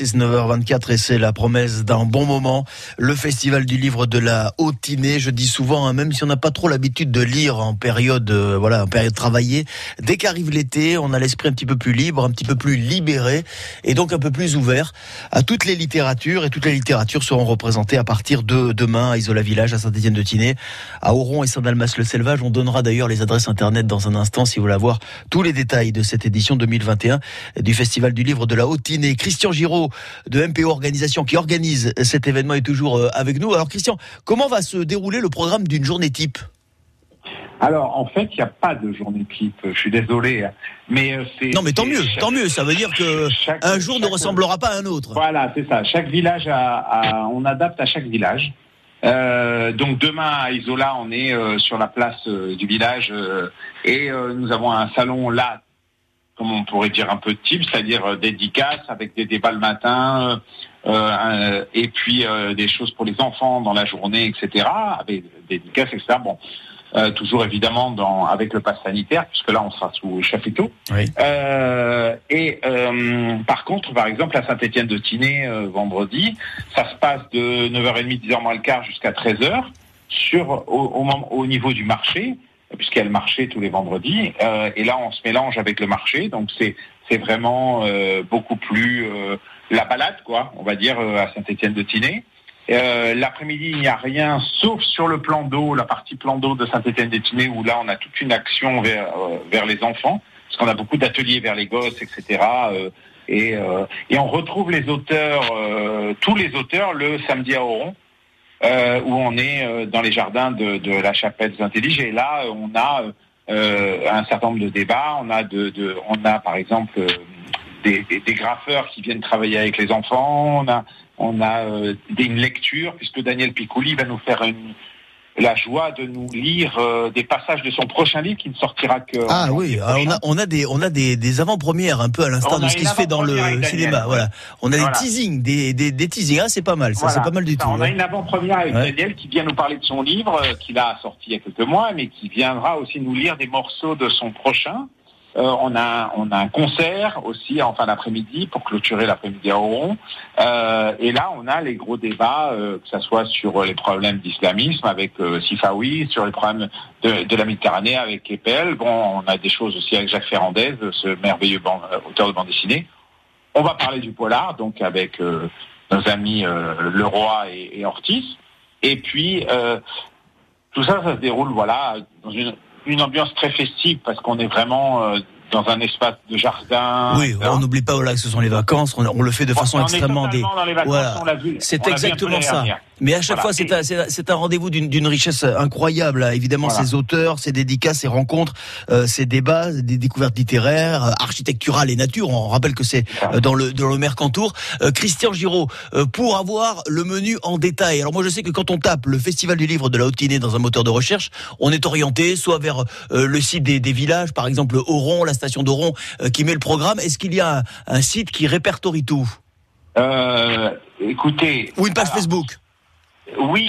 19h24 et c'est la promesse d'un bon moment. Le festival du livre de la Haute-Tinée. Je dis souvent, hein, même si on n'a pas trop l'habitude de lire en période, euh, voilà, en période travaillée, dès qu'arrive l'été, on a l'esprit un petit peu plus libre, un petit peu plus libéré et donc un peu plus ouvert à toutes les littératures et toutes les littératures seront représentées à partir de demain à Isola Village, à Saint-Étienne-de-Tinée, à Auron et Saint-Dalmas-le-Selvage. On donnera d'ailleurs les adresses internet dans un instant si vous voulez avoir tous les détails de cette édition 2021 du festival du livre de la Haute-Tinée. Christian Giraud de MPO Organisation qui organise cet événement est toujours euh, avec nous. Alors Christian, comment va se dérouler le programme d'une journée type? Alors, en fait, il n'y a pas de journée type. Je suis désolé, mais euh, c'est. Non, mais tant mieux, tant mieux. Ça veut dire que un jour ne ressemblera pas à un autre. Voilà, c'est ça. Chaque village a, on adapte à chaque village. Euh, donc demain à Isola, on est sur la place du village et nous avons un salon là comme on pourrait dire un peu type, c'est-à-dire euh, dédicaces avec des débats le matin, euh, euh, et puis des choses pour les enfants dans la journée, etc. Avec des dédicaces, etc. Bon, toujours évidemment dans, avec le pass sanitaire, puisque là on sera sous chapiteau. et par contre, par exemple, à Saint-Étienne de Tinée, vendredi, ça se passe de 9h30, 10h moins le quart jusqu'à 13h sur au, au, au niveau du marché puisqu'il y a le marché tous les vendredis. Euh, et là, on se mélange avec le marché, donc c'est c'est vraiment euh, beaucoup plus euh, la balade, quoi, on va dire, à Saint-Étienne-de-Tinée. L'après-midi, il n'y a rien, sauf sur le plan d'eau, la partie plan d'eau de Saint-Étienne-de-Tinée, où là, on a toute une action vers, vers les enfants, parce qu'on a beaucoup d'ateliers vers les gosses, etc. et, et on retrouve les auteurs, tous les auteurs, le samedi à Oron. Euh, où on est euh, dans les jardins de, de la chapelle des intelliges. Et là, on a euh, un certain nombre de débats. On a, de, de on a par exemple des, des, des, graffeurs qui viennent travailler avec les enfants. On a, on a une lecture, puisque Daniel Piccoli va nous faire une, la joie de nous lire euh, des passages de son prochain livre qui ne sortira que. Ah oui, on a, on a des, on a des, des avant-premières un peu à l'instar de ce qui se fait dans le cinéma. Voilà, on a des teasings, des, des, des teasings. Ah, c'est pas mal, ça, c'est pas mal du tout. On a une avant-première avec Daniel qui vient nous parler de son livre euh, qu'il a sorti il y a quelques mois, mais qui viendra aussi nous lire des morceaux de son prochain. Euh, on, a, un concert aussi en fin d'après-midi pour clôturer l'après-midi à Oron. Euh, et là, on a les gros débats, euh, que ce soit sur les problèmes d'islamisme avec Sifawi, sur les problèmes de, la Méditerranée avec Epel. Bon, on a des choses aussi avec Jacques Ferrandez, ce merveilleux auteur de bande dessinée. On va parler du polar, donc avec nos amis Leroy et, et, Ortiz. Et puis, tout ça, ça se déroule voilà dans une une ambiance très festive parce qu'on est vraiment euh, dans un espace de jardin. Oui, on n'oublie pas voilà, que ce sont les vacances, on, le fait de façon extrêmement... Dé... Voilà. C'est exactement ça. Mais à chaque fois, c'est un, un rendez-vous d'une richesse incroyable. Évidemment, ces auteurs, ces dédicaces, ces rencontres, euh, ces débats, des découvertes littéraires, euh, architecturales et nature. On rappelle que c'est euh, dans le dans le Mercantour. Euh, Christian Giraud, pour avoir le menu en détail. Alors moi, je sais que quand on tape le Festival du Livre de la Haute-Tinée dans un moteur de recherche, on est orienté soit vers le site des, des, villages, par exemple Oron, la station d'Oron, qui met le programme. Est-ce qu'il y a un, un, site qui répertorie tout? Écoutez. Ou une page Facebook? Oui,